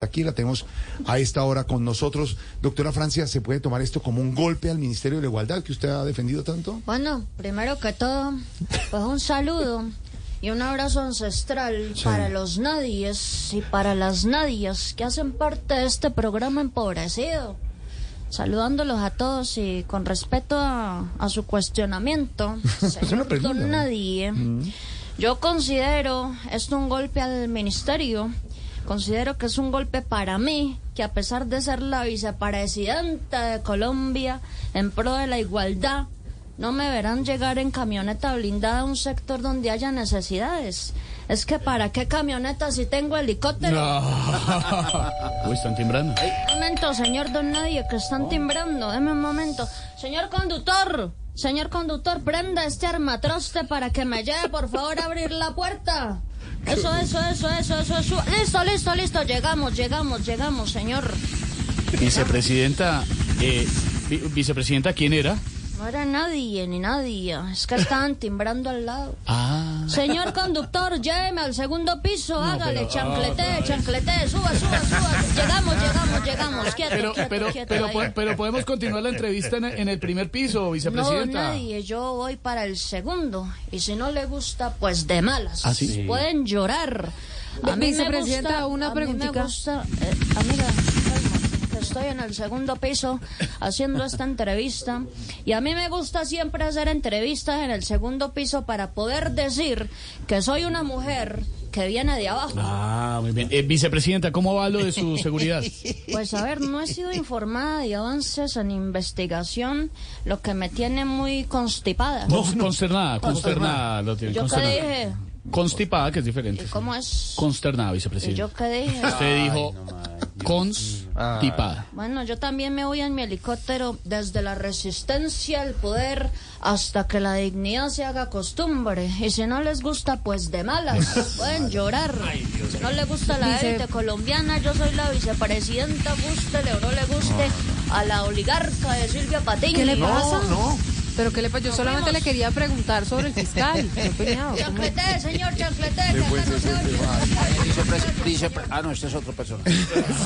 Aquí la tenemos a esta hora con nosotros. Doctora Francia, ¿se puede tomar esto como un golpe al Ministerio de la Igualdad que usted ha defendido tanto? Bueno, primero que todo, pues un saludo y un abrazo ancestral Sí. para los nadies y para las nadias que hacen parte de este programa empobrecido. Saludándolos a todos y con respeto a, a su cuestionamiento, señor pregunta, don ¿no? Nadie, yo considero esto un golpe al ministerio. Considero que es un golpe para mí, que a pesar de ser la vicepresidenta de Colombia en pro de la igualdad, no me verán llegar en camioneta blindada a un sector donde haya necesidades. Es que ¿para qué camioneta si tengo helicóptero? Uy, están timbrando. Un momento, señor Don Nadie, que están timbrando. Deme un momento. Señor conductor, señor conductor, prenda este armatroste para que me lleve, por favor, a abrir la puerta. Eso, eso, eso, eso, eso, eso. Listo, listo, listo. Llegamos, llegamos, llegamos, señor. Vicepresidenta, eh, vi- vicepresidenta, ¿quién era? No era nadie, ni nadie. Es que estaban timbrando al lado. Ah, Señor conductor, lléveme al segundo piso, hágale, pero- chanclete, chanclete, suba, suba, suba. Llegamos, llegamos, llegamos. Quieto, pero, quieto, pero, quieto pero, po- pero podemos continuar la entrevista en, en el primer piso, No, vicepresidenta. nadie, yo voy para el segundo. Y si no le gusta, pues de malas. ¿Ah, sí? Pueden llorar. A mí me Vicepresidenta, gusta, una a mí me preguntita. gusta, eh, amiga, que estoy en el segundo piso haciendo esta entrevista. Y a mí me gusta siempre hacer entrevistas en el segundo piso para poder decir que soy una mujer que viene de abajo. Ah, muy bien. Eh, vicepresidenta, ¿cómo va lo de su seguridad? Pues a ver, no he sido informada de avances en investigación, lo que me tiene muy constipada. No, consternada, consternada, lo tiene, ¿Yo qué consternada. dije? Constipada, que es diferente. ¿Y cómo es? Consternada, ¿Y vicepresidenta. yo qué dije? Usted dijo constipada. Bueno, yo también me voy en mi helicóptero desde la resistencia al poder hasta que la dignidad se haga costumbre. Y si no les gusta, pues de malas. Pueden llorar. Si no les gusta la Vice- élite colombiana, yo soy la vicepresidenta, gústele o no le guste, a la oligarca de Silvia Patiño. ¿Qué le pasa? no. Pero qué le pasa? Yo solamente le quería preguntar sobre el fiscal. Chanclete, señor, chanclete, ah, no, este es otro personaje.